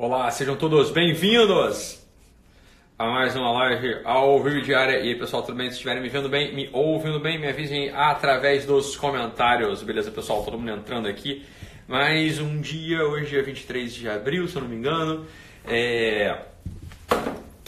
Olá, sejam todos bem-vindos a mais uma live ao vivo diária. E aí, pessoal, tudo bem? Se estiverem me vendo bem, me ouvindo bem, me avisem através dos comentários. Beleza, pessoal? Todo mundo entrando aqui. Mais um dia, hoje é 23 de abril, se eu não me engano. É...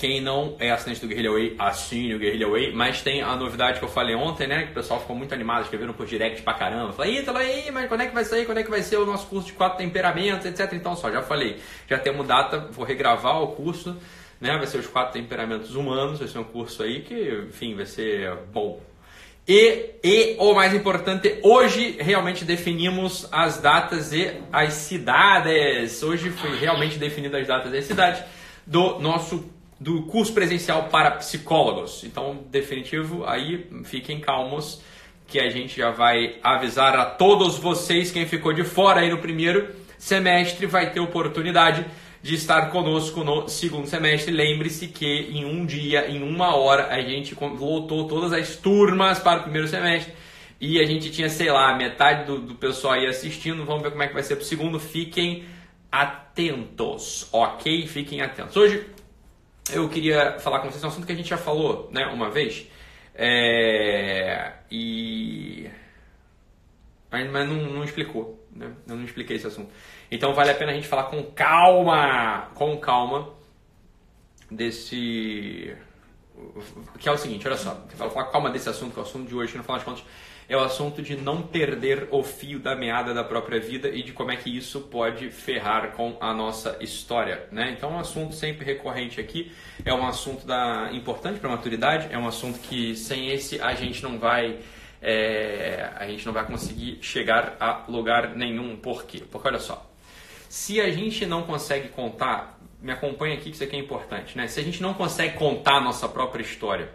Quem não é assinante do Guerrilla Way, assine o Guerrilla Way. Mas tem a novidade que eu falei ontem, né? Que o pessoal ficou muito animado, escrevendo por direct pra caramba. Falei, Ítalo, aí, mas quando é que vai sair? Quando é que vai ser o nosso curso de quatro temperamentos, etc. Então, só, já falei. Já temos data, vou regravar o curso, né? Vai ser os quatro temperamentos humanos. Vai ser um curso aí que, enfim, vai ser bom. E, e o mais importante, hoje realmente definimos as datas e as cidades. Hoje foi realmente definida as datas e as cidades do nosso do curso presencial para psicólogos. Então, definitivo, aí fiquem calmos que a gente já vai avisar a todos vocês, quem ficou de fora aí no primeiro semestre vai ter oportunidade de estar conosco no segundo semestre. Lembre-se que em um dia, em uma hora, a gente lotou todas as turmas para o primeiro semestre e a gente tinha, sei lá, metade do, do pessoal aí assistindo. Vamos ver como é que vai ser para o segundo. Fiquem atentos, ok? Fiquem atentos. Hoje eu queria falar com vocês um assunto que a gente já falou né, uma vez. É, e. Mas, não, não, explicou. Né? Eu não expliquei esse assunto. Então vale a pena a gente falar com calma. Com calma. Desse. Que é o seguinte, olha só. Falar com calma desse assunto, que é o assunto de hoje, que no final das contas é o assunto de não perder o fio da meada da própria vida e de como é que isso pode ferrar com a nossa história. Né? Então, é um assunto sempre recorrente aqui, é um assunto da, importante para a maturidade, é um assunto que sem esse a gente não vai. É, a gente não vai conseguir chegar a lugar nenhum. Por quê? Porque olha só, se a gente não consegue contar, me acompanha aqui que isso aqui é importante, né? Se a gente não consegue contar a nossa própria história,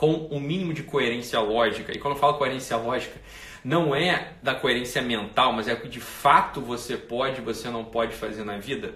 com o um mínimo de coerência lógica. E quando eu falo coerência lógica, não é da coerência mental, mas é o que de fato você pode, você não pode fazer na vida.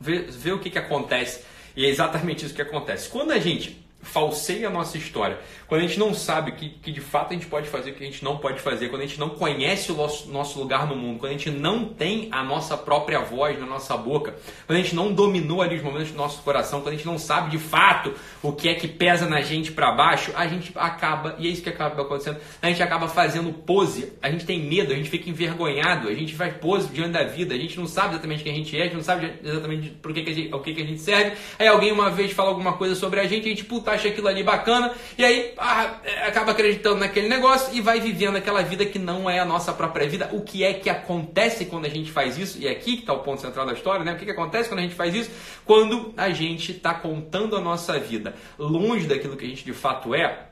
Vê, vê o que, que acontece. E é exatamente isso que acontece. Quando a gente falseia a nossa história, quando a gente não sabe o que, que de fato a gente pode fazer, o que a gente não pode fazer, quando a gente não conhece o nosso, nosso lugar no mundo, quando a gente não tem a nossa própria voz na nossa boca, quando a gente não dominou ali os momentos do nosso coração, quando a gente não sabe de fato o que é que pesa na gente para baixo, a gente acaba, e é isso que acaba acontecendo, a gente acaba fazendo pose, a gente tem medo, a gente fica envergonhado, a gente faz pose diante da vida, a gente não sabe exatamente quem a gente é, a gente não sabe exatamente que, que, a, gente, o que, que a gente serve, aí alguém uma vez fala alguma coisa sobre a gente, a gente puta acha aquilo ali bacana, e aí ah, acaba acreditando naquele negócio e vai vivendo aquela vida que não é a nossa própria vida. O que é que acontece quando a gente faz isso? E é aqui que está o ponto central da história, né? O que, que acontece quando a gente faz isso? Quando a gente está contando a nossa vida longe daquilo que a gente de fato é,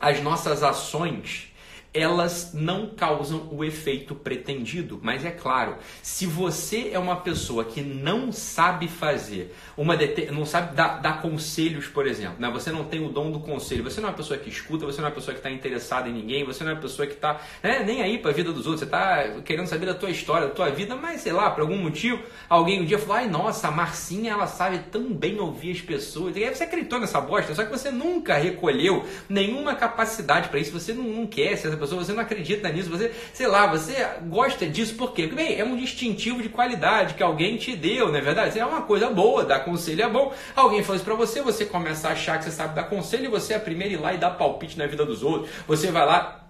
as nossas ações elas não causam o efeito pretendido. Mas é claro, se você é uma pessoa que não sabe fazer, uma não sabe dar, dar, conselhos, por exemplo, né? você não tem o dom do conselho, você não é uma pessoa que escuta, você não é uma pessoa que está interessada em ninguém, você não é uma pessoa que está né, nem aí para a vida dos outros, você está querendo saber da tua história, da tua vida, mas sei lá, por algum motivo, alguém um dia falou, ai nossa, a Marcinha ela sabe tão bem ouvir as pessoas, e aí você acreditou nessa bosta, só que você nunca recolheu nenhuma capacidade para isso, você não, não quer ser pessoa, você não acredita nisso, você, sei lá, você gosta disso por quê? Porque, bem, é um distintivo de qualidade que alguém te deu, não é verdade? É uma coisa boa, dar conselho é bom. Alguém falou isso pra você, você começa a achar que você sabe dar conselho e você é a primeira ir lá e dar palpite na vida dos outros. Você vai lá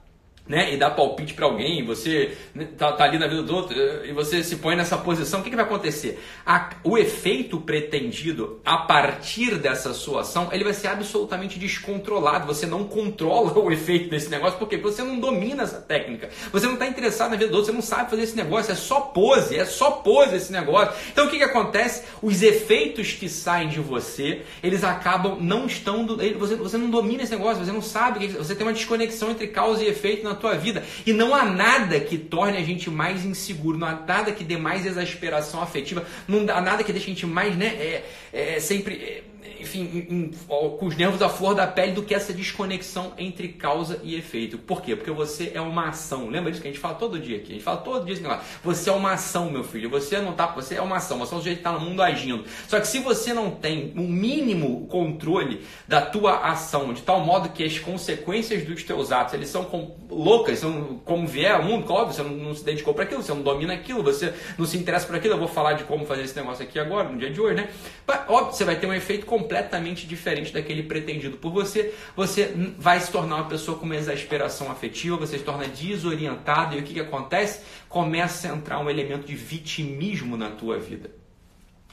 né, e dá palpite para alguém, você né, tá, tá, ali na vida do outro eh, e você se põe nessa posição, o que, que vai acontecer? A, o efeito pretendido a partir dessa sua ação, ele vai ser absolutamente descontrolado. Você não controla o efeito desse negócio, porque você não domina essa técnica. Você não está interessado na vida do outro, você não sabe fazer esse negócio, é só pose, é só pose esse negócio. Então o que, que acontece? Os efeitos que saem de você, eles acabam não estando. Você, você não domina esse negócio, você não sabe, você tem uma desconexão entre causa e efeito na tua vida. E não há nada que torne a gente mais inseguro, não há nada que dê mais exasperação afetiva, não há nada que deixe a gente mais, né, é, é sempre enfim, em, em, com os nervos à flor da pele do que essa desconexão entre causa e efeito. Por quê? Porque você é uma ação. Lembra disso que a gente fala todo dia aqui? A gente fala todo dia assim, você é uma ação, meu filho. Você não tá, você é uma ação. Você é um sujeito que está no mundo agindo. Só que se você não tem o um mínimo controle da tua ação, de tal modo que as consequências dos teus atos, eles são com, loucas, são como vier ao mundo, óbvio, você não, não se dedicou para aquilo, você não domina aquilo, você não se interessa por aquilo. Eu vou falar de como fazer esse negócio aqui agora, no dia de hoje, né? Óbvio, você vai ter um efeito completamente diferente daquele pretendido por você. Você vai se tornar uma pessoa com uma exasperação afetiva, você se torna desorientado e o que, que acontece? Começa a entrar um elemento de vitimismo na tua vida.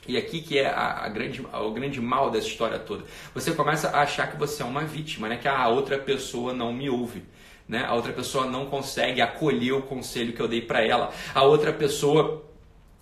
E aqui que é a, a, grande, o grande mal dessa história toda. Você começa a achar que você é uma vítima, né? que a outra pessoa não me ouve. Né? A outra pessoa não consegue acolher o conselho que eu dei para ela. A outra pessoa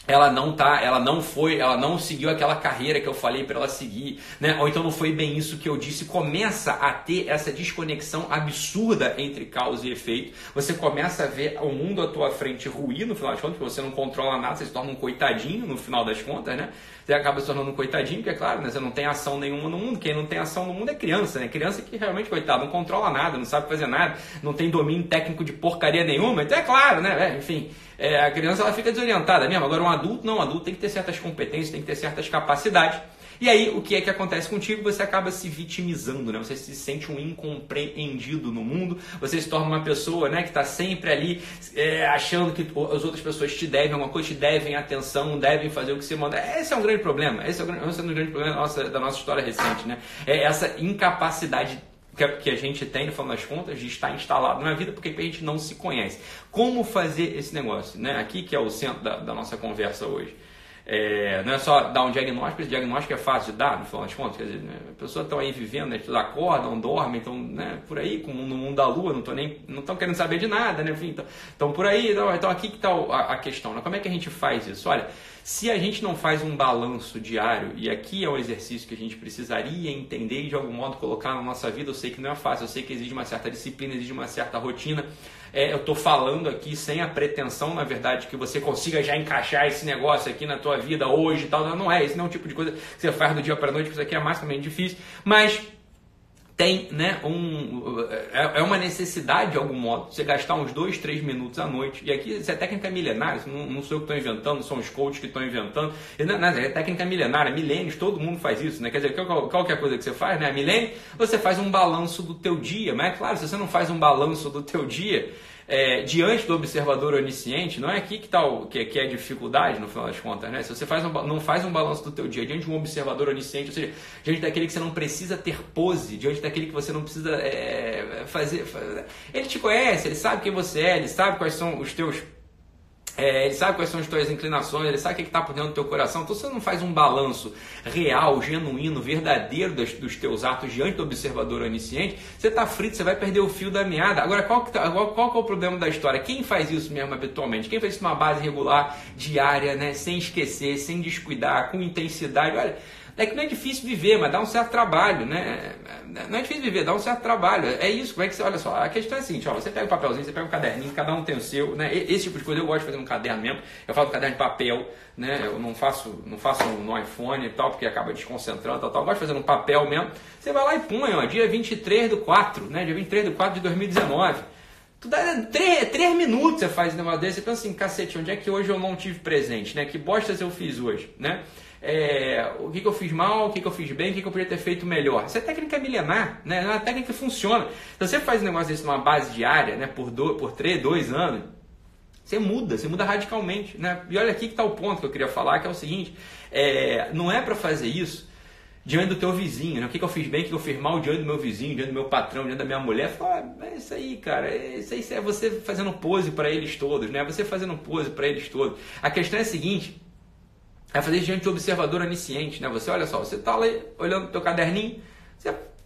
ela não tá, ela não foi, ela não seguiu aquela carreira que eu falei para ela seguir, né? Ou então não foi bem isso que eu disse. Começa a ter essa desconexão absurda entre causa e efeito. Você começa a ver o mundo à tua frente ruir no final das contas, porque você não controla nada, você se torna um coitadinho no final das contas, né? Você acaba se tornando um coitadinho, porque é claro, né? Você não tem ação nenhuma no mundo. Quem não tem ação no mundo é criança, né? Criança que realmente, coitado, não controla nada, não sabe fazer nada, não tem domínio técnico de porcaria nenhuma. Então é claro, né? É, enfim, é, a criança ela fica desorientada mesmo. Agora um adulto, não, um adulto tem que ter certas competências, tem que ter certas capacidades. E aí, o que é que acontece contigo? Você acaba se vitimizando, né? Você se sente um incompreendido no mundo, você se torna uma pessoa né, que está sempre ali é, achando que as outras pessoas te devem alguma coisa, te devem atenção, devem fazer o que você manda. Esse é um grande problema, esse é um, esse é um grande problema da nossa, da nossa história recente, né? É essa incapacidade que a gente tem, no final das contas, de estar instalado na vida porque a gente não se conhece. Como fazer esse negócio? Né? Aqui que é o centro da, da nossa conversa hoje. É, não é só dar um diagnóstico, esse diagnóstico é fácil de dar, no final das contas. Quer dizer, né, as pessoas estão aí vivendo, né, acordam, dormem, estão né, por aí, como no mundo da lua, não estão nem não querendo saber de nada, né? Estão por aí. Então, então aqui que está a, a, questão. Né? Como é que a gente faz isso? Olha, se a gente não faz um balanço diário, e aqui é um exercício que a gente precisaria entender e de algum modo colocar na nossa vida, eu sei que não é fácil, eu sei que exige uma certa disciplina, exige uma certa rotina. É, eu estou falando aqui sem a pretensão, na verdade, que você consiga já encaixar esse negócio aqui na tua vida hoje e tal. Não é, esse não é o tipo de coisa que você faz do dia para noite, porque isso aqui é maximamente difícil. Mas tem né, um, é, é uma necessidade de algum modo você gastar uns dois, três minutos à noite. E aqui isso é técnica milenária, não, não sou eu que estou inventando, são os coaches que estão inventando. Não, não, é técnica milenária, milênios, todo mundo faz isso, né? Quer dizer, qual, qualquer coisa que você faz, né? Milênio, você faz um balanço do teu dia, mas é claro, se você não faz um balanço do teu dia, é, diante do observador onisciente, não é aqui que, está o, que, que é a dificuldade, no final das contas, né? Se você faz um, não faz um balanço do teu dia diante de um observador onisciente, ou seja, diante daquele que você não precisa ter pose, diante daquele que você não precisa é, fazer, fazer... Ele te conhece, ele sabe quem você é, ele sabe quais são os teus é, ele sabe quais são as tuas inclinações, ele sabe o que está por dentro do teu coração. Então você não faz um balanço real, genuíno, verdadeiro dos, dos teus atos diante do observador onisciente, você está frito, você vai perder o fio da meada. Agora, qual, que tá, qual, qual que é o problema da história? Quem faz isso mesmo habitualmente? Quem faz isso numa base regular, diária, né? sem esquecer, sem descuidar, com intensidade? Olha, é que não é difícil viver, mas dá um certo trabalho, né? Não é difícil viver, dá um certo trabalho. É isso, como é que você, olha só, a questão é a seguinte, ó, você pega o um papelzinho, você pega um caderninho, cada um tem o seu, né? Esse tipo de coisa eu gosto de fazer no caderno mesmo. Eu faço caderno de papel, né? Eu não faço, não faço no iPhone e tal, porque acaba desconcentrando, tal, tal. Eu gosto de fazer no papel mesmo. Você vai lá e põe, ó, dia 23 do 4, né? Dia 23 do 4 de 2019. Tu dá três, três minutos você faz um negócio desse, você pensa assim, cacete, onde é que hoje eu não tive presente, né? Que bostas eu fiz hoje, né? É, o que, que, eu fiz mal, o que, que eu fiz bem, o que, que, eu podia ter feito melhor. Essa é técnica milenar, né? é uma técnica que funciona. Se você faz um negócio desse numa base diária, né, por, do, por três, dois anos, você muda, você muda radicalmente. Né? E olha aqui que está o ponto que eu queria falar, que é o seguinte, é, não é para fazer isso diante do teu vizinho, né? o que, que eu fiz bem, o que, que eu fiz mal diante do meu vizinho, diante do meu patrão, diante da minha mulher. Fala, ah, é isso aí, cara, é isso aí é você fazendo pose para eles todos, né? Você fazendo pose para eles todos. A questão é a seguinte, é fazer diante de observador onisciente, né? Você olha só, você está lá olhando o teu caderninho,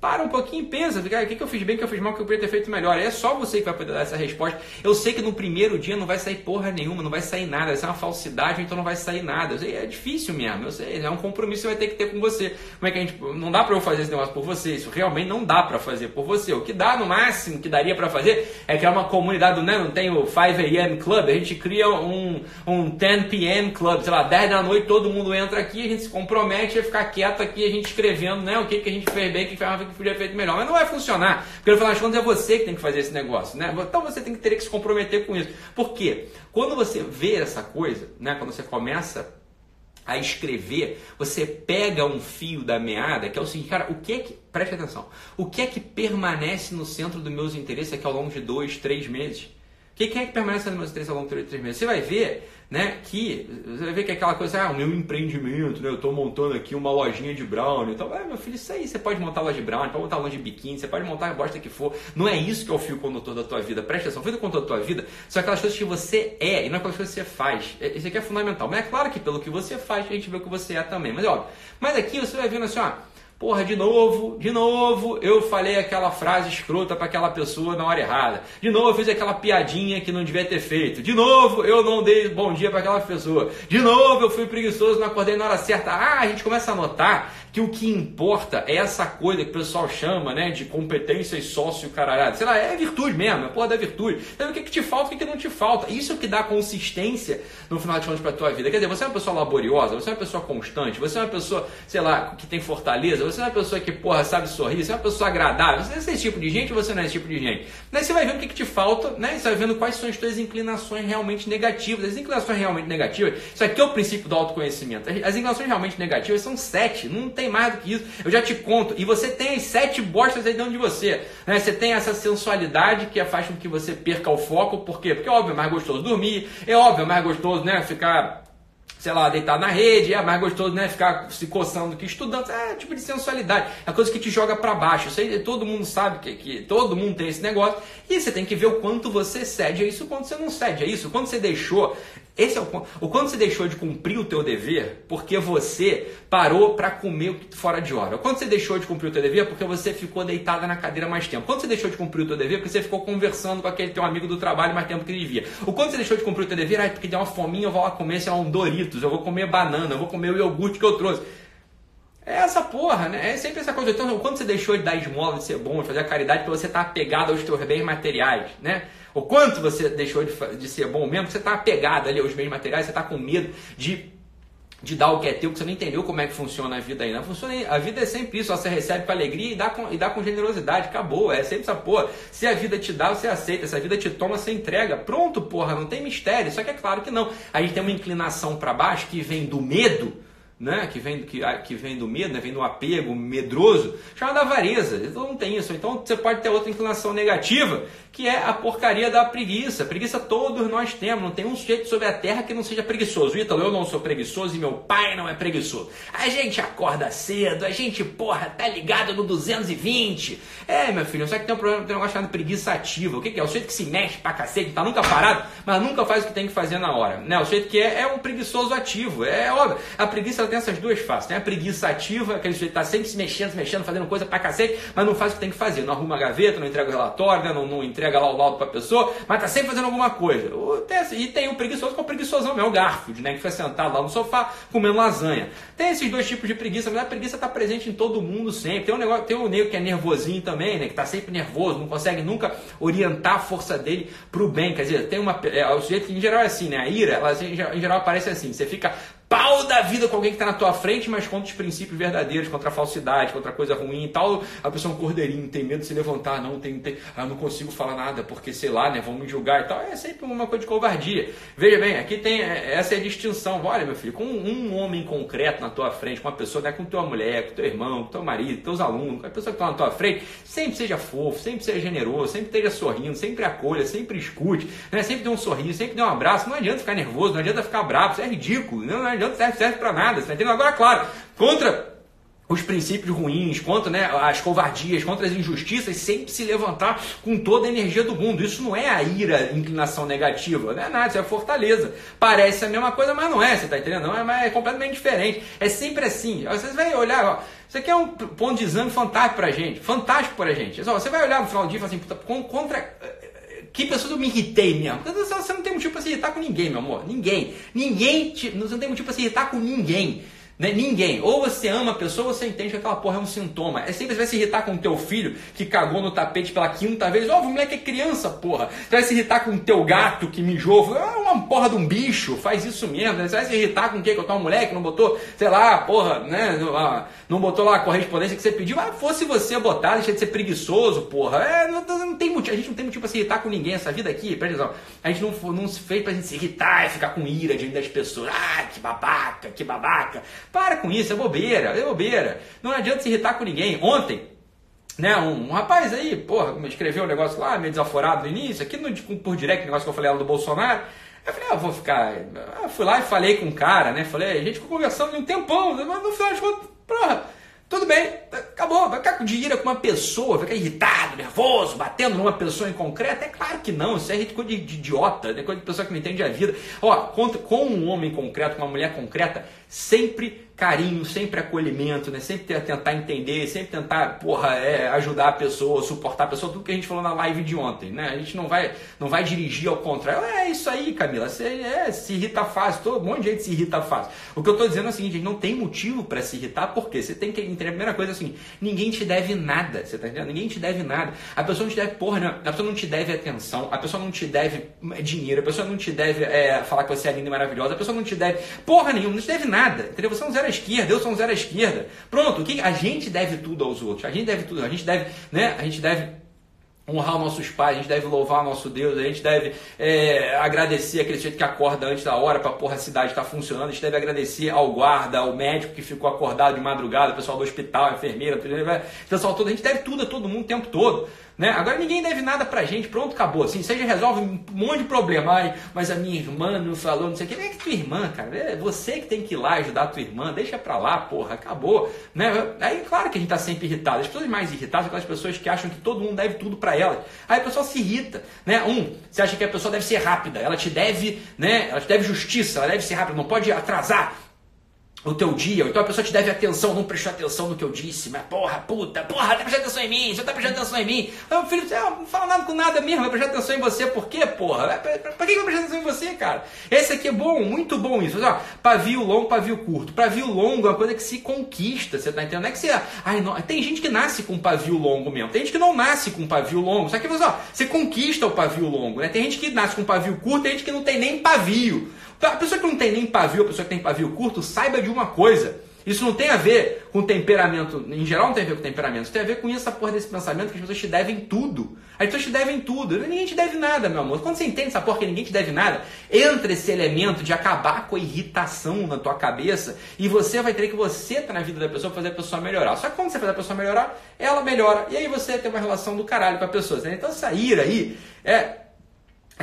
para um pouquinho e pensa, o que, que eu fiz bem, o que eu fiz mal, o que eu poderia ter feito melhor. É só você que vai poder dar essa resposta. Eu sei que no primeiro dia não vai sair porra nenhuma, não vai sair nada, vai ser uma falsidade, então não vai sair nada. Sei, é difícil mesmo, eu sei, é um compromisso que você vai ter que ter com você. Como é que a gente. Não dá para eu fazer esse negócio por você, isso realmente não dá para fazer por você. O que dá no máximo que daria para fazer é criar uma comunidade, né? não tem o 5 a.m. Club, a gente cria um, um 10 p.m. Club, sei lá, 10 da noite todo mundo entra aqui, a gente se compromete a ficar quieto aqui, a gente escrevendo né, o que, que a gente fez bem, o que, que que podia ter feito melhor. Mas não vai funcionar, porque no final das contas é você que tem que fazer esse negócio. Né? Então você tem que ter que se comprometer com isso. Por quê? Quando você vê essa coisa, né, quando você começa a escrever, você pega um fio da meada, que é o seguinte, cara, o que é que, preste atenção, o que é que permanece no centro dos meus interesses aqui ao longo de dois, três meses? O que é que permanece meus interesses ao longo de três meses? Você vai ver né, que você vai ver que é aquela coisa, ah, o meu empreendimento, né, eu estou montando aqui uma lojinha de brownie. Então, ah, meu filho, isso aí, você pode montar loja de brownie, pode montar loja de biquíni, você pode montar a bosta que for. Não é isso que é o fio condutor da tua vida. Presta atenção, o fio condutor da tua vida são aquelas coisas que você é e não aquelas coisas que você faz. É, isso aqui é fundamental. Mas é claro que pelo que você faz, a gente vê o que você é também. Mas é óbvio. Mas aqui você vai vendo assim, ó, Porra, de novo, de novo, eu falei aquela frase escrota para aquela pessoa na hora errada. De novo, eu fiz aquela piadinha que não devia ter feito. De novo, eu não dei bom dia para aquela pessoa. De novo, eu fui preguiçoso, não acordei na hora certa. Ah, a gente começa a notar que o que importa é essa coisa que o pessoal chama, né, de competência e sócio caralhado. Sei lá, é virtude mesmo, é porra da virtude. Então, o que, que te falta, o que, que não te falta. Isso é o que dá consistência no final de contas para tua vida. Quer dizer, você é uma pessoa laboriosa, você é uma pessoa constante, você é uma pessoa, sei lá, que tem fortaleza, você é uma pessoa que, porra, sabe sorrir, você é uma pessoa agradável, você é esse tipo de gente ou você não é esse tipo de gente? Daí você vai vendo o que, que te falta, né? Você vai vendo quais são as tuas inclinações realmente negativas. As inclinações realmente negativas, isso aqui é o princípio do autoconhecimento. As inclinações realmente negativas são sete, não tem mais do que isso. Eu já te conto. E você tem as sete bostas aí dentro de você. Né? Você tem essa sensualidade que faz com que você perca o foco. Por quê? Porque, óbvio, é mais gostoso dormir, é óbvio, é mais gostoso né, ficar sei lá, deitar na rede, é mais gostoso, né? Ficar se coçando que estudando, é tipo de sensualidade, é coisa que te joga para baixo. Isso aí todo mundo sabe que, que todo mundo tem esse negócio e você tem que ver o quanto você cede a isso, o quanto você não cede a isso, o quanto você deixou esse é o ponto. O quando você deixou de cumprir o teu dever porque você parou para comer fora de hora. O quando você deixou de cumprir o teu dever porque você ficou deitada na cadeira mais tempo. Quando você deixou de cumprir o teu dever porque você ficou conversando com aquele teu amigo do trabalho mais tempo que ele via. O quando você deixou de cumprir o teu dever, ah, porque deu uma fominha, eu vou lá comer, sei lá, um Doritos, eu vou comer banana, eu vou comer o iogurte que eu trouxe. É essa porra, né? É sempre essa coisa. Então, quando você deixou de dar esmola, de ser bom, de fazer a caridade, porque você está apegado aos teus bens materiais, né? O quanto você deixou de, de ser bom mesmo, você está apegado ali aos bens materiais, você está com medo de de dar o que é teu, que você não entendeu como é que funciona a vida ainda. Funciona, a vida é sempre isso, você recebe com alegria e dá com, e dá com generosidade, acabou. É sempre essa porra. Se a vida te dá, você aceita. Se a vida te toma, você entrega. Pronto, porra, não tem mistério. Só que é claro que não. A gente tem uma inclinação para baixo que vem do medo né, que, vem, que, que vem do medo, né, vem do apego medroso, chamada avareza. Então não tem isso. Então você pode ter outra inclinação negativa, que é a porcaria da preguiça. Preguiça todos nós temos. Não tem um sujeito sobre a terra que não seja preguiçoso. Ítalo, eu não sou preguiçoso e meu pai não é preguiçoso. A gente acorda cedo, a gente, porra, tá ligado no 220. É, meu filho, só que tem um problema, tem um negócio chamado preguiça ativa. O que, que é? O sujeito que se mexe pra cacete, tá nunca parado, mas nunca faz o que tem que fazer na hora. Né? O sujeito que é, é um preguiçoso ativo. É óbvio. A preguiça tem essas duas faces. Tem a preguiça ativa, aquele sujeito que está sempre se mexendo, se mexendo, fazendo coisa pra cacete, mas não faz o que tem que fazer. Não arruma a gaveta, não entrega o relatório, né? não, não entrega lá o laudo pra pessoa, mas tá sempre fazendo alguma coisa. E tem o preguiçoso, é o preguiçosão mesmo, o Garfield, né? Que foi sentado lá no sofá comendo lasanha. Tem esses dois tipos de preguiça, mas a preguiça está presente em todo mundo sempre. Tem um negócio, tem o nego que é nervosinho também, né? Que está sempre nervoso, não consegue nunca orientar a força dele pro bem. Quer dizer, tem uma. É, o sujeito que em geral é assim, né? A ira, ela em geral aparece assim. Você fica pau da vida com alguém que está na tua frente, mas contra os princípios verdadeiros, contra a falsidade, contra a coisa ruim e tal. A pessoa é um cordeirinho, tem medo de se levantar, não, tem, tem ah, não consigo falar nada, porque sei lá, né, vão me julgar e tal. É sempre uma coisa de covardia. Veja bem, aqui tem é, essa é a distinção. Olha, meu filho, com um homem concreto na tua frente, com uma pessoa, né, com tua mulher, com teu irmão, com teu marido, teus alunos, com a pessoa que está na tua frente, sempre seja fofo, sempre seja generoso, sempre esteja sorrindo, sempre acolha, sempre escute, né, sempre dê um sorriso, sempre dê um abraço. Não adianta ficar nervoso, não adianta ficar bravo, isso é ridículo, não, não adianta, serve, serve para nada, você tá entendendo? Agora, claro, contra os princípios ruins, contra né, as covardias, contra as injustiças, sempre se levantar com toda a energia do mundo. Isso não é a ira, inclinação negativa, não é nada, isso é fortaleza. Parece a mesma coisa, mas não é, você está entendendo? Não é, é completamente diferente. É sempre assim. Você vai olhar, ó, isso aqui é um ponto de exame fantástico pra gente, fantástico pra gente. Você vai olhar no final do dia e falar assim, contra eh, que pessoa eu me irritei mesmo? Você não tem motivo para se irritar com ninguém, meu amor. Ninguém. Ninguém. Te, você não tem motivo para se irritar com ninguém. Né? Ninguém. Ou você ama a pessoa ou você entende que aquela porra é um sintoma. É sempre você vai se irritar com o teu filho que cagou no tapete pela quinta vez. Ó, oh, o moleque é criança, porra. Você vai se irritar com o teu gato que mijou. É uma porra de um bicho. Faz isso mesmo. Né? Você vai se irritar com quem? Com o teu moleque que não botou, sei lá, porra, né? Não botou lá a correspondência que você pediu. Ah, fosse você botar, deixa de ser preguiçoso, porra. É, não, não, tem motivo. A gente não tem motivo pra se irritar com ninguém. Essa vida aqui, presta atenção. A gente não, não se fez pra gente se irritar e ficar com ira diante das pessoas. Ah, que babaca, que babaca. Para com isso, é bobeira, é bobeira. Não adianta se irritar com ninguém. Ontem, né, um, um rapaz aí, porra, escreveu um negócio lá, meio desaforado no início, aqui no, por direct, negócio que eu falei lá do Bolsonaro. Eu falei, ah, vou ficar. Eu fui lá e falei com o cara, né? Falei, a gente ficou conversando um tempão, mas no final de contas, porra, tudo bem, acabou. Vai ficar com dinheiro com uma pessoa, vai ficar irritado, nervoso, batendo numa pessoa em concreto? É claro que não, isso é coisa de, de idiota, é coisa de pessoa que não entende a vida. Ó, com um homem concreto, com uma mulher concreta, sempre carinho, sempre acolhimento, né? Sempre tentar entender, sempre tentar, porra, é, ajudar a pessoa, suportar a pessoa, tudo que a gente falou na live de ontem, né? A gente não vai, não vai dirigir ao contrário. É isso aí, Camila, você é, se irrita fácil, todo um monte de gente se irrita fácil. O que eu tô dizendo é o seguinte, não tem motivo para se irritar, porque você tem que entender a primeira coisa assim, ninguém te deve nada, você tá entendendo? Ninguém te deve nada. A pessoa não te deve, porra, não, a pessoa não te deve atenção, a pessoa não te deve dinheiro, a pessoa não te deve é, falar que você é linda e maravilhosa, a pessoa não te deve, porra nenhuma, não te deve nada, entendeu? Você é um zero esquerda, eu sou um zero à esquerda. Pronto, o que a gente deve tudo aos outros. A gente deve tudo, a gente deve, né? A gente deve honrar nossos pais, a gente deve louvar nosso Deus, a gente deve é, agradecer aquele jeito que acorda antes da hora para porra a cidade estar tá funcionando, a gente deve agradecer ao guarda, ao médico que ficou acordado de madrugada, o pessoal do hospital, a enfermeira, o pessoal todo, a gente deve tudo a todo mundo o tempo todo. Né? Agora ninguém deve nada pra gente, pronto, acabou. Assim, você já resolve um monte de problema. Ai, mas a minha irmã não falou, não sei o que. Nem é que tua irmã, cara. É você que tem que ir lá ajudar a tua irmã. Deixa pra lá, porra, acabou. Né? Aí, claro que a gente tá sempre irritado. As pessoas mais irritadas são aquelas pessoas que acham que todo mundo deve tudo pra elas. Aí a pessoa se irrita. Né? Um, você acha que a pessoa deve ser rápida, ela te deve, né? Ela te deve justiça, ela deve ser rápida, não pode atrasar o teu dia, então a pessoa te deve atenção, não prestou atenção no que eu disse, mas porra, puta, porra, tá prestando atenção em mim, você tá prestando atenção em mim. Meu filho, você não fala nada com nada mesmo, vai prestar atenção em você, por quê, porra? Pra, pra, pra que vai prestar atenção em você, cara? Esse aqui é bom, muito bom isso. Ó, pavio longo, pavio curto. Pavio longo é uma coisa que se conquista, você tá entendendo? Não é que você. Ai, não, tem gente que nasce com pavio longo mesmo, tem gente que não nasce com pavio longo, só que você, ó, você conquista o pavio longo, né? Tem gente que nasce com pavio curto, tem gente que não tem nem pavio. A pessoa que não tem nem pavio, a pessoa que tem pavio curto, saiba de uma coisa. Isso não tem a ver com temperamento, em geral não tem a ver com temperamento, isso tem a ver com essa porra desse pensamento que as pessoas te devem tudo. As pessoas te devem tudo, ninguém te deve nada, meu amor. Quando você entende essa porra que ninguém te deve nada, entra esse elemento de acabar com a irritação na tua cabeça e você vai ter que você tá na vida da pessoa fazer a pessoa melhorar. Só que quando você faz a pessoa melhorar, ela melhora. E aí você tem uma relação do caralho com a pessoa. Então essa ira aí é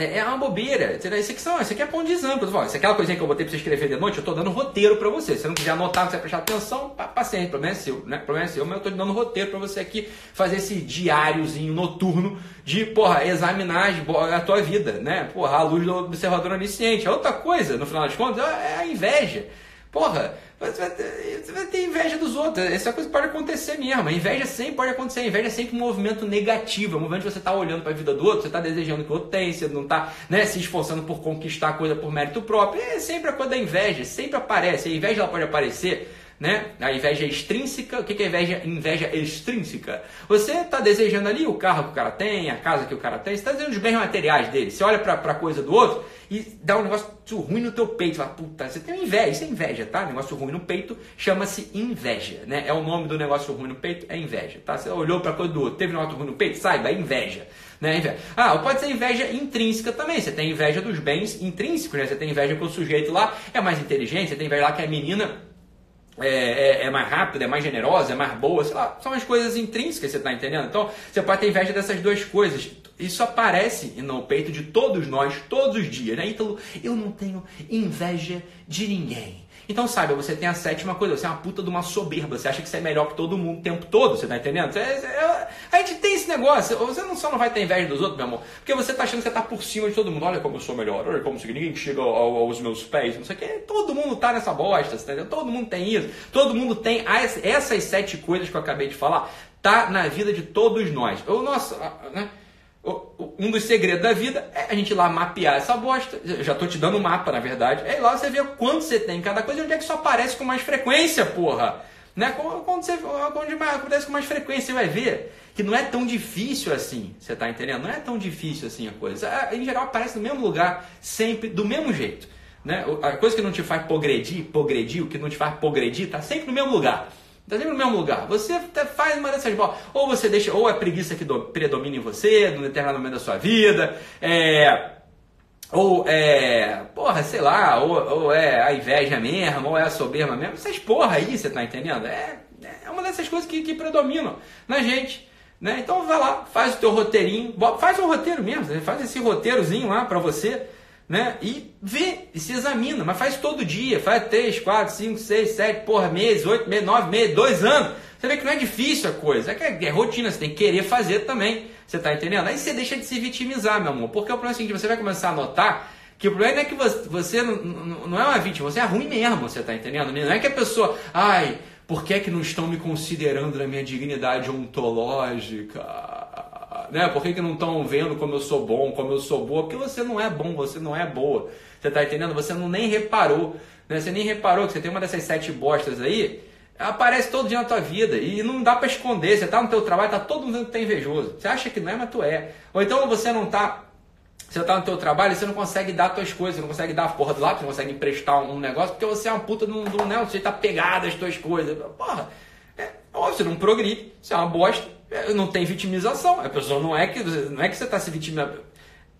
é, é uma bobeira. Isso aqui, são, isso aqui é ponto de exame. Isso é aquela coisinha que eu botei para você escrever de noite, eu estou dando roteiro para você. Se você não quiser anotar, não quiser prestar atenção, paciente, problema é seu. Né? Problema é seu, mas eu estou dando roteiro para você aqui fazer esse diáriozinho noturno de, porra, examinar a tua vida, né? Porra, a luz do observador onisciente. É outra coisa, no final das contas, é a inveja. Porra, você vai, ter, inveja dos outros. Essa coisa pode acontecer mesmo. A inveja sempre pode acontecer. A inveja é sempre um movimento negativo. É um movimento que você está olhando para a vida do outro, você está desejando que o outro tenha, você não está né, se esforçando por conquistar a coisa por mérito próprio. É sempre a coisa da inveja. Sempre aparece. A inveja ela pode aparecer né? A inveja extrínseca, o que é inveja? Inveja extrínseca. Você está desejando ali o carro que o cara tem, a casa que o cara tem, você está desejando os bens materiais dele. Você olha para a coisa do outro e dá um negócio ruim no teu peito. Você fala, puta, você tem inveja, isso é inveja, tá? Negócio ruim no peito chama-se inveja, né? É o nome do negócio ruim no peito, é inveja, tá? Você olhou para a coisa do outro, teve um negócio ruim no peito, saiba, é inveja. Né, inveja. Ah, pode ser inveja intrínseca também. Você tem inveja dos bens intrínsecos, né? Você tem inveja que o sujeito lá é mais inteligente, você tem inveja lá que a menina é, é, é, mais rápida, é mais generosa, é mais boa, sei lá, são as coisas intrínsecas, você está entendendo? Então, você pode ter inveja dessas duas coisas. Isso aparece no peito de todos nós, todos os dias, né? Ítalo, eu não tenho inveja de ninguém. Então, saiba, você tem a sétima coisa, você é uma puta de uma soberba, você acha que você é melhor que todo mundo o tempo todo, você tá entendendo? Você, você, a gente tem esse negócio, você não, só não vai ter inveja dos outros, meu amor, porque você tá achando que você tá por cima de todo mundo, olha como eu sou melhor, olha como ninguém chega ao, aos meus pés, não sei o que, todo mundo tá nessa bosta, tá entendendo? Todo mundo tem isso, todo mundo tem as, essas sete coisas que eu acabei de falar, tá na vida de todos nós. O nosso, né? Um dos segredos da vida é a gente ir lá mapear essa bosta. Eu já tô te dando um mapa, na verdade. É lá você vê quanto você tem em cada coisa e onde é que isso aparece com mais frequência, porra. Né? Quando você onde acontece com mais frequência, você vai ver que não é tão difícil assim. Você tá entendendo? Não é tão difícil assim a coisa. Em geral aparece no mesmo lugar, sempre do mesmo jeito. Né? A coisa que não te faz progredir, progredir, o que não te faz progredir, tá sempre no mesmo lugar. Está sempre no mesmo lugar. Você faz uma dessas bolas. Ou você deixa, ou a preguiça que predomina em você, num determinado momento da sua vida. É, ou é, porra, sei lá, ou, ou, é a inveja mesmo, ou é a soberba mesmo. Essas porra aí, você tá entendendo? É, é uma dessas coisas que, que predominam na gente. Né? Então vai lá, faz o teu roteirinho, faz um roteiro mesmo, faz esse roteirozinho lá para você né? E vê, e se examina, mas faz todo dia, faz 3, 4, 5, 6, 7, porra, meses, 8 meses, 9 meses, 2 anos. Você vê que não é difícil a coisa, é que é, é rotina, você tem que querer fazer também. Você tá entendendo? Aí você deixa de se vitimizar, meu amor, porque o problema é o seguinte, você vai começar a notar que o problema é que você, você não, não, é uma vítima, você é ruim mesmo, você tá entendendo? Não é que a pessoa, ai, por que é que não estão me considerando na minha dignidade ontológica? Né? Por que, que não estão vendo como eu sou bom, como eu sou boa? Porque você não é bom, você não é boa. Você está entendendo? Você não nem reparou. Né? Você nem reparou que você tem uma dessas sete bostas aí, aparece todo dia na tua vida e não dá para esconder. Você está no teu trabalho, tá todo mundo que tá invejoso. Você acha que não é, mas tu é. Ou então você não está você está no teu trabalho você não consegue dar as tuas coisas, você não consegue dar a porra do lápis, não consegue emprestar um, negócio, porque você é uma puta de um, né? Você está pegado às tuas coisas. Porra, é, você não progride, você é uma bosta, não tem vitimização. A pessoa não é que, não é que você está se vitimizando.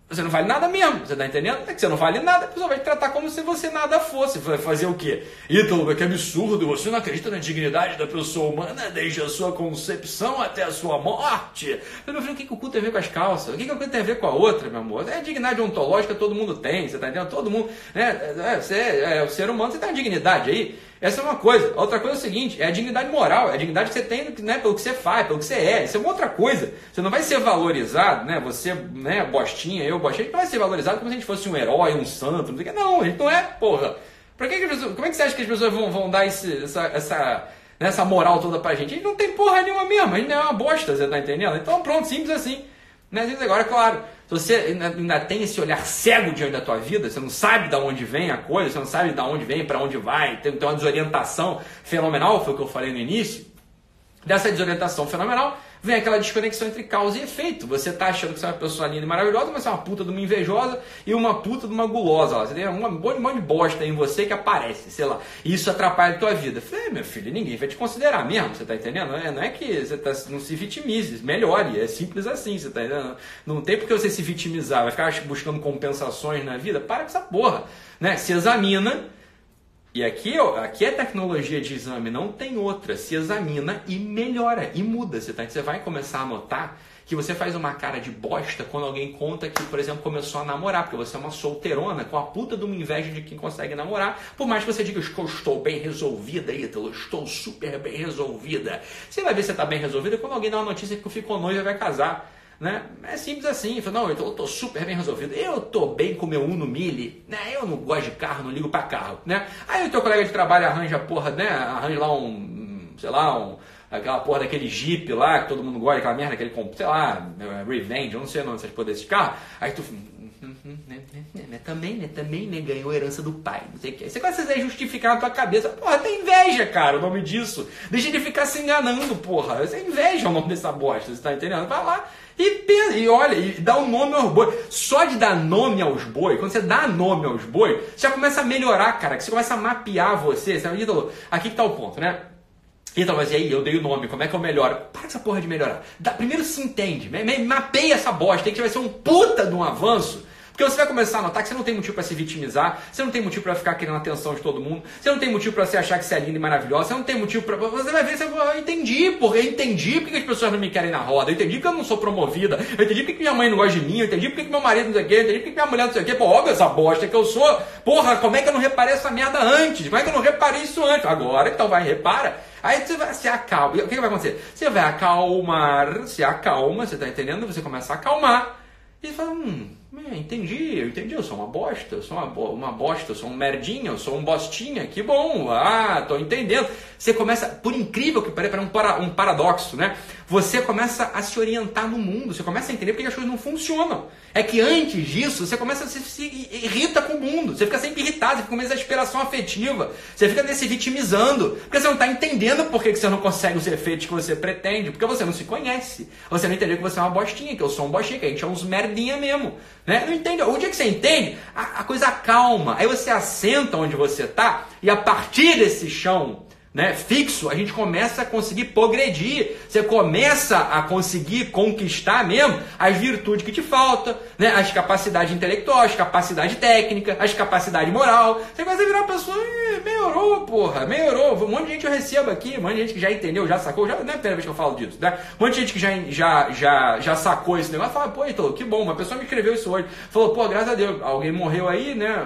Você não vale nada mesmo, você está entendendo? É que você não vale nada, a pessoa vai te tratar como se você nada fosse. Vai fazer o quê? Ítalo, que absurdo, você não acredita na dignidade da pessoa humana desde a sua concepção até a sua morte. Eu não sei o que, que o cu tem a ver com as calças, o que, que o cu tem a ver com a outra, meu amor. É dignidade ontológica, todo mundo tem, você está entendendo? Todo mundo, né? É, você é, é, o ser humano, você tem uma dignidade aí. Essa é uma coisa. A outra coisa é o seguinte, é a dignidade moral, é a dignidade que você tem né, pelo que você faz, pelo que você é. Isso é uma outra coisa. Você não vai ser valorizado, né? Você, né, bostinha, eu, bostinha, a gente não vai ser valorizado como se a gente fosse um herói, um santo, não sei o que. Não, a gente não é, porra. Pra que, que pessoas, como é que você acha que as pessoas vão, vão dar esse, essa, essa, né, essa moral toda pra gente? A gente não tem porra nenhuma mesmo, a gente não é uma bosta, você tá entendendo? Então pronto, simples assim. Né? Agora, claro, se você ainda tem esse olhar cego diante da tua vida, você não sabe de onde vem a coisa, você não sabe de onde vem, para onde vai, tem, tem uma desorientação fenomenal, foi o que eu falei no início. Dessa desorientação fenomenal, vem aquela desconexão entre causa e efeito. Você está achando que você é uma pessoa linda e maravilhosa, mas você é uma puta de uma invejosa e uma puta de uma gulosa. Você tem um monte de bosta em você que aparece, sei lá. E isso atrapalha a tua vida. falei, é, meu filho, ninguém vai te considerar mesmo, você está entendendo? Não é, não é que você tá, não se vitimize, melhore. É simples assim, você está entendendo? Não tem porque você se vitimizar, vai ficar buscando compensações na vida. Para com essa porra. Né? Se examina e aqui, aqui é tecnologia de exame, não tem outra. Se examina e melhora e muda. Você, tá, você vai começar a notar que você faz uma cara de bosta quando alguém conta que, por exemplo, começou a namorar, porque você é uma solteirona com a puta de uma inveja de quem consegue namorar, por mais que você diga que eu estou bem resolvida, Ítalo, estou super bem resolvida. Você vai ver se está bem resolvida quando alguém dá uma notícia que ficou noiva e vai casar. Né? É simples assim, fala, não, eu estou super bem resolvido, eu estou bem com meu Uno Mille, né? eu não gosto de carro, não ligo para carro. Né? Aí o teu colega de trabalho arranja porra, né? arranja lá um, sei lá, um, aquela porra daquele Jeep lá, que todo mundo gosta, aquela merda, aquele, sei lá, Revenge, eu não sei o nome dessas porra desses carros. Aí tu, hum, hum, né, né, né, também, né, também, né, ganhou herança do pai, não sei o que. Você começa a justificar na tua cabeça, porra, tem inveja, cara, o nome disso. Deixa de ficar se enganando, porra. Você inveja o nome dessa bosta, você tá entendendo? Vai lá e, pensa, e olha, e dá um nome aos bois. Só de dar nome aos bois, quando você dá nome aos bois, você já começa a melhorar, cara. Que você começa a mapear você. Você Ídolo, aqui que tá o ponto, né? Então, mas e aí, eu dei o nome, como é que eu melhoro? Para essa porra de melhorar. Dá, primeiro se entende, mapeia essa bosta, tem que vai ser um puta de um avanço Porque você vai começar a notar que você não tem motivo para se vitimizar, você não tem motivo para ficar querendo a atenção de todo mundo, você não tem motivo para você achar que você é linda e maravilhosa, você não tem motivo para. Você vai ver, você vai, eu entendi, porque eu entendi porque as pessoas não me querem na roda, eu entendi porque eu não sou promovida, eu entendi porque minha mãe não gosta de mim, eu entendi porque meu marido não sei o quê, eu entendi porque minha mulher não sei o quê, pô, óbvio essa bosta que eu sou. Porra, como é que eu não reparei essa merda antes? Como é que eu não reparei isso antes? Agora, então vai, repara. Aí você vai se acalma. O que, que vai acontecer? Você vai acalmar, se acalma, você tá entendendo? Você começa a acalmar. E fala, hum, é, entendi, eu entendi, eu sou uma bosta, eu sou uma, uma bosta, eu sou um merdinha, eu sou um bostinha, que bom, ah, tô entendendo. Você começa, por incrível que pareça, um, para, um paradoxo, né? Você começa a se orientar no mundo, você começa a entender porque as coisas não funcionam. É que antes disso, você começa a se, se irrita com o mundo, você fica sempre irritado, você fica com uma exasperação afetiva, você fica se vitimizando, porque você não está entendendo por que você não consegue os efeitos que você pretende, porque você não se conhece. Você não entendeu que você é uma bostinha, que eu sou um bostinha, que a gente é uns merdinha mesmo. Né? Não entende? O dia que você entende, a, a coisa calma. Aí você assenta onde você está e a partir desse chão né, fixo, a gente começa a conseguir progredir. Você começa a conseguir conquistar mesmo as virtudes que te faltam, né, as capacidades intelectuais, capacidade técnica, as capacidades moral. Você começa a virar uma pessoa, melhorou, porra, melhorou. Um monte de gente eu recebo aqui, um monte de gente que já entendeu, já sacou, já não é a primeira vez que eu falo disso, né? Um monte de gente que já, já, já, já sacou esse negócio, fala, pô, então, que bom, uma pessoa me escreveu isso hoje. Falou, pô, graças a Deus, alguém morreu aí, né?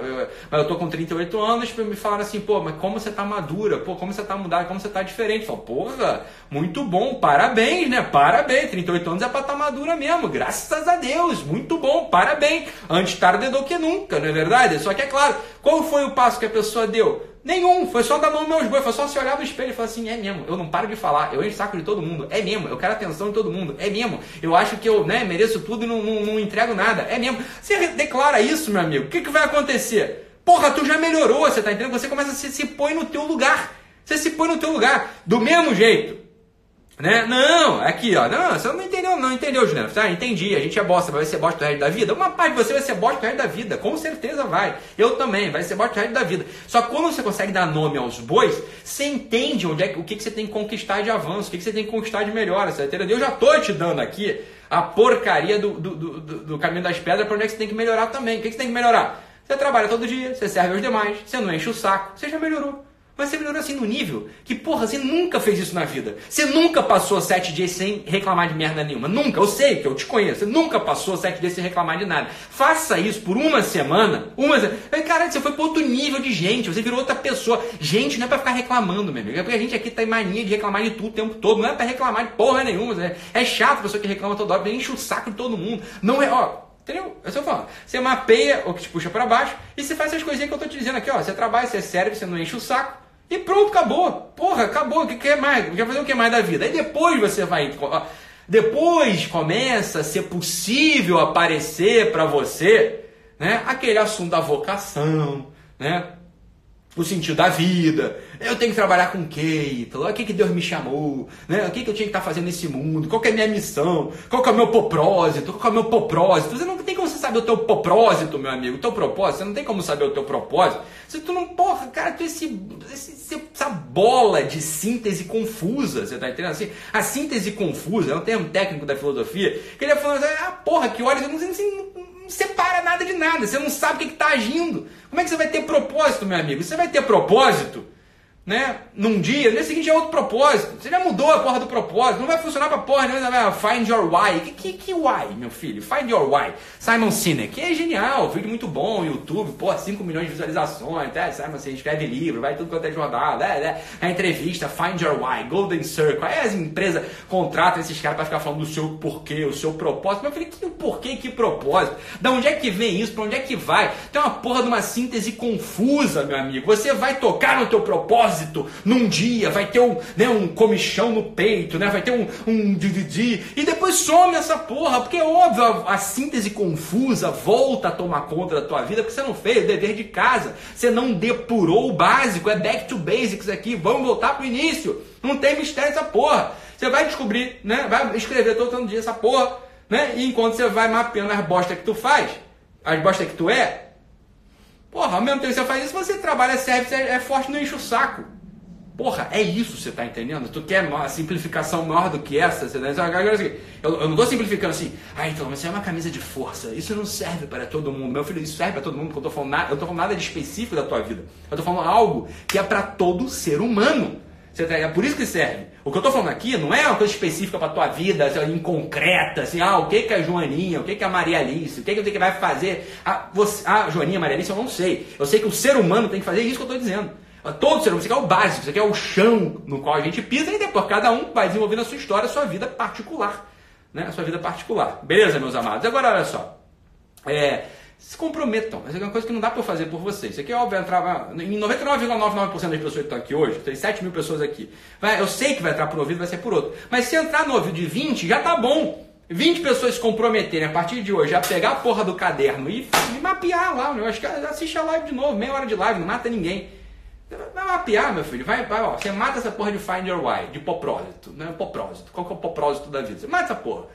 Mas eu tô com 38 anos, me falaram assim, pô, mas como você tá madura, pô, como você tá mudado, como você tá diferente. Fala, porra, muito bom, parabéns, né? Parabéns, 38 anos é pra tá madura mesmo, graças a Deus, muito bom, parabéns. Antes tarde do que nunca, não é verdade? Só que é claro, qual foi o passo que a pessoa deu? Nenhum, foi só dar mão meus bois, foi só se olhar no espelho e falar assim, é mesmo, eu não paro de falar, eu encho saco de todo mundo, é mesmo, eu quero atenção de todo mundo, é mesmo, eu acho que eu né, mereço tudo e não, não, não entrego nada, é mesmo. Você declara isso, meu amigo, o que, que vai acontecer? Porra, tu já melhorou, você tá entendendo? Você começa a se, se põe no teu lugar. Você se põe no teu lugar. Do mesmo jeito. Né? Não, aqui, ó. Não, você não entendeu, não entendeu, Juliano. Ah, entendi. A gente é bosta, vai ser bosta o resto da vida. Uma parte de você vai ser bosta o resto da vida. Com certeza vai. Eu também, vai ser bosta o resto da vida. Só que quando você consegue dar nome aos bois, você entende onde é, o que, que você tem que conquistar de avanço, o que, que você tem que conquistar de melhora. Você entendeu? Eu já tô te dando aqui a porcaria do, do, do, do caminho das pedras para onde é que você tem que melhorar também. O que, que você tem que melhorar? Você trabalha todo dia, você serve aos demais, você não enche o saco, você já melhorou. Mas você melhorou assim no nível que, porra, você nunca fez isso na vida. Você nunca passou sete dias sem reclamar de merda nenhuma. Nunca. Eu sei que eu te conheço. Você nunca passou sete dias sem reclamar de nada. Faça isso por uma semana. Uma semana. Cara, você foi para outro nível de gente. Você virou outra pessoa. Gente, não é para ficar reclamando, meu amigo. É porque a gente aqui tá em mania de reclamar de tudo o tempo todo. Não é para reclamar de porra nenhuma. É, é chato a pessoa que reclama toda hora. Enche o saco de todo mundo. Não é, ó. Entendeu? É só falar. Você mapeia o que te puxa para baixo e você faz essas coisinhas que eu tô te dizendo aqui, ó. Você trabalha, você serve, você não enche o saco. E pronto, acabou. Porra, acabou. O que quer mais? Quer fazer o que mais da vida? Aí depois você vai. Depois começa a ser possível aparecer para você né, aquele assunto da vocação, né? o sentido da vida. Eu tenho que trabalhar com o que, O que, que Deus me chamou? Né? O que, que eu tinha que estar fazendo nesse mundo? Qual é a minha missão? Qual é o meu propósito? Qual é o meu propósito? Você não tem como você saber o teu propósito, meu amigo. O teu propósito, você não tem como saber o teu propósito. Se tu não, porra, cara, tu esse, esse, essa bola de síntese confusa, você tá entendendo assim? A síntese confusa é um termo técnico da filosofia, que ele é falando assim, ah, porra, que olha, não, não, não separa nada de nada, você não sabe o que está agindo. Como é que você vai ter propósito, meu amigo? Você vai ter propósito né, num dia, no dia seguinte é outro propósito. Você já mudou a porra do propósito, não vai funcionar pra porra. Né? Find your why. Que, que, que why, meu filho? Find your why. Simon Sinek, é genial, vídeo muito bom, YouTube, porra, 5 milhões de visualizações, até, Simon Sinek escreve livro, vai tudo quanto é jornada, é, é, a entrevista, Find your why, Golden Circle. Aí as empresas contratam esses caras pra ficar falando do seu porquê, o seu propósito. Meu filho, que porquê, que propósito? Da onde é que vem isso? Pra onde é que vai? Tem uma porra de uma síntese confusa, meu amigo. Você vai tocar no teu propósito propósito. Num dia, vai ter um, né, um comichão no peito, né, vai ter um, um e depois some essa porra, porque é óbvio, a, a, síntese confusa volta a tomar conta da tua vida, porque você não fez o dever de casa, você não depurou o básico, é back to basics aqui, vamos voltar pro início, não tem mistério essa porra. Você vai descobrir, né, vai escrever todo dia essa porra, né, e enquanto você vai mapeando as bostas que tu faz, as bostas que tu é, Porra, ao mesmo tempo que você faz isso, você trabalha, serve, é forte, não enche o saco. Porra, é isso, você tá entendendo? Tu quer uma simplificação maior do que essa? Você tá eu, eu não tô simplificando assim, ah, então, mas isso é uma camisa de força, isso não serve para todo mundo. Meu filho, isso serve para todo mundo, porque eu tô falando nada, eu tô falando nada de específico da tua vida. Eu tô falando algo que é para todo ser humano. Você tá, é por isso que serve. O que eu tô falando aqui não é uma coisa específica para tua vida, assim, concreta, assim, ah, o que que é a Joaninha, o que que é a Maria Alice, o que que eu tenho que vai fazer. A, você, a Joaninha, Maria Alice, eu não sei. Eu sei que o ser humano tem que fazer isso que eu tô dizendo. Todo ser humano, isso aqui é o básico, isso aqui é o chão no qual a gente pisa e depois cada um vai desenvolvendo a sua história, a sua vida particular. Né? A sua vida particular. Beleza, meus amados? Agora, olha só. É, se comprometam. Essa é uma coisa que não dá para eu fazer por vocês. Isso aqui, óbvio, entrar em 99,99% das pessoas que estão aqui hoje, tem 7 mil pessoas aqui. Vai, eu sei que vai entrar por ouvido, vai ser por outro. Mas se entrar no ouvido de 20, já tá bom. 20 pessoas se comprometerem a partir de hoje a pegar a porra do caderno e, e mapear lá o negócio. Assiste a live de novo, meia hora de live, não mata ninguém. Vai mapear, meu filho. Vai, vai, ó. Você mata essa porra de Find Your Why, de poprósito. Né? Poprósito. Qual que é o poprósito da vida? Você mata essa porra.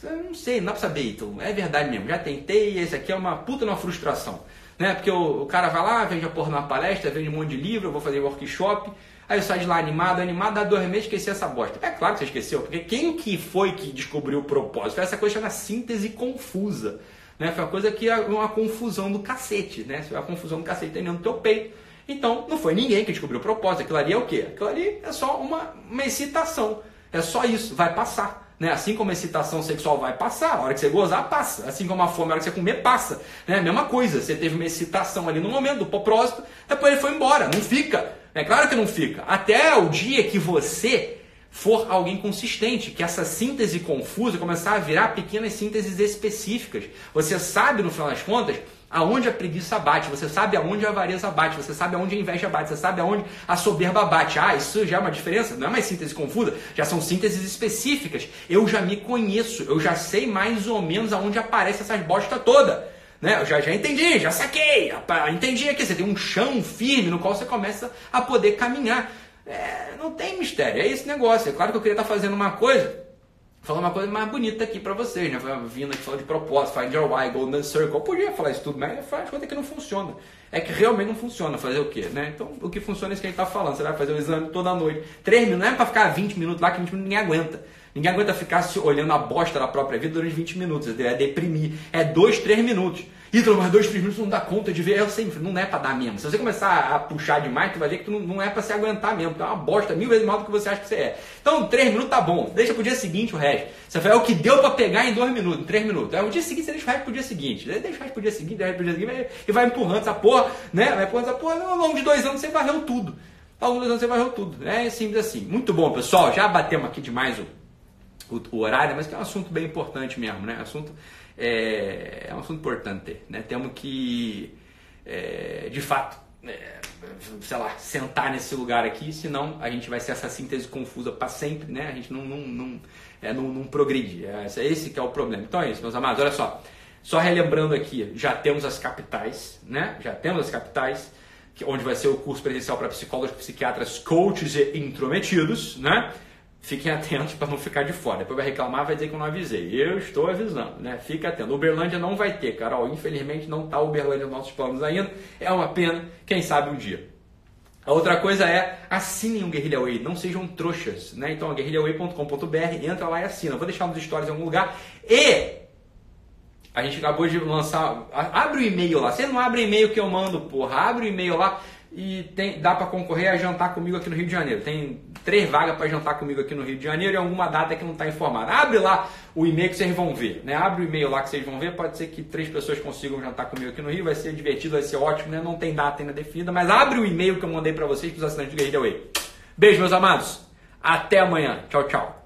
Você não sei, não dá pra saber, então. É verdade mesmo. Já tentei, esse aqui é uma puta uma frustração. Né? Porque o, o, cara vai lá, vende a porra numa palestra, vende um monte de livro, eu vou fazer workshop. Aí eu saio de lá animado, animado, dá dois meses esqueci essa bosta. É claro que você esqueceu, porque quem que foi que descobriu o propósito? Foi essa coisa chamada síntese confusa. Né? Foi uma coisa que é uma confusão do cacete, né? Foi uma confusão do cacete dentro do teu peito. Então, não foi ninguém que descobriu o propósito. Aquilo ali é o quê? Aquilo ali é só uma, uma excitação. É só isso, vai passar. Né? Assim como a excitação sexual vai passar, a hora que você gozar, passa. Assim como a fome, a hora que você comer, passa. Né? Mesma coisa, você teve uma excitação ali no momento do propósito, depois ele foi embora, não fica. É claro que não fica. Até o dia que você for alguém consistente, que essa síntese confusa começar a virar pequenas sínteses específicas. Você sabe, no final das contas, aonde a preguiça bate, você sabe aonde a avareza bate, você sabe aonde a inveja bate, você sabe aonde a soberba bate. Ah, isso já é uma diferença, não é mais síntese confusa, já são sínteses específicas. Eu já me conheço, eu já sei mais ou menos aonde aparece essas bosta toda. Né? Eu já, já entendi, já saquei, entendi aqui, você tem um chão firme no qual você começa a poder caminhar. É, não tem mistério, é esse negócio. É claro que eu queria estar fazendo uma coisa falar uma coisa mais bonita aqui para vocês, né? Vindo aqui falar de propósito, Find Your Why, Golden Circle. Eu podia falar isso tudo, mas faz conta que não funciona. É que realmente não funciona fazer o quê, né? Então, o que funciona é isso que a gente tá falando. Você vai fazer o exame toda noite. Três minutos, não é para ficar 20 minutos lá, que 20 minutos ninguém aguenta. Ninguém aguenta ficar se olhando a bosta da própria vida durante 20 minutos. É deprimir. É dois, três minutos. Ítalo, mas dois, três minutos não dá conta de ver. Eu sempre, não é para dar mesmo. Se você começar a puxar demais, tu vai ver que tu não, não é para se aguentar mesmo. Tu é uma bosta mil vezes maior do que você acha que você é. Então, três minutos tá bom. Deixa pro dia seguinte o resto. Você vai, é o que deu para pegar em dois minutos, em três minutos. É o dia seguinte, você deixa o resto pro dia seguinte. Deixa o resto pro dia seguinte, deixa pro dia seguinte e vai empurrando essa porra, né? Vai empurrando essa porra. Ao longo de dois anos você varreu tudo. Ao longo de dois anos você varreu tudo. É simples assim. Muito bom, pessoal. Já batemos aqui demais o, o, o horário, mas que é um assunto bem importante mesmo, né? Assunto é, é um assunto importante. Né? Temos que, é, de fato, é, sei lá, sentar nesse lugar aqui, senão a gente vai ser essa síntese confusa para sempre, né? A gente não, não, não, é, não, não progredir. É, esse que é o problema. Então é isso, meus amados. Olha só. Só relembrando aqui, já temos as capitais, né? Já temos as capitais, onde vai ser o curso presencial para psicólogos, psiquiatras, coaches e intrometidos, né? Fiquem atentos para não ficar de fora. Depois vai reclamar, vai dizer que eu não avisei. Eu estou avisando, né? Fique atento. Uberlândia não vai ter, Carol. Infelizmente não está Uberlândia nos nossos planos ainda. É uma pena. Quem sabe um dia. A outra coisa é assinem o Guerrilha Way, não sejam trouxas, né? Então, guerrilhaway.com.br, entra lá e assina. vou deixar nos stories em algum lugar. E a gente acabou de lançar. Abre o e-mail lá. Você não abre e-mail que eu mando, porra. Abre o e-mail lá e tem, dá para concorrer a jantar comigo aqui no Rio de Janeiro. Tem três vagas para jantar comigo aqui no Rio de Janeiro e alguma data que não está informada. Abre lá o e-mail que vocês vão ver, né? Abre o e-mail lá que vocês vão ver. Pode ser que três pessoas consigam jantar comigo aqui no Rio, vai ser divertido, vai ser ótimo, né? Não tem data ainda definida, mas abre o e-mail que eu mandei para vocês, para os assinantes do Guerrilla Way. Beijo, meus amados. Até amanhã. Tchau, tchau.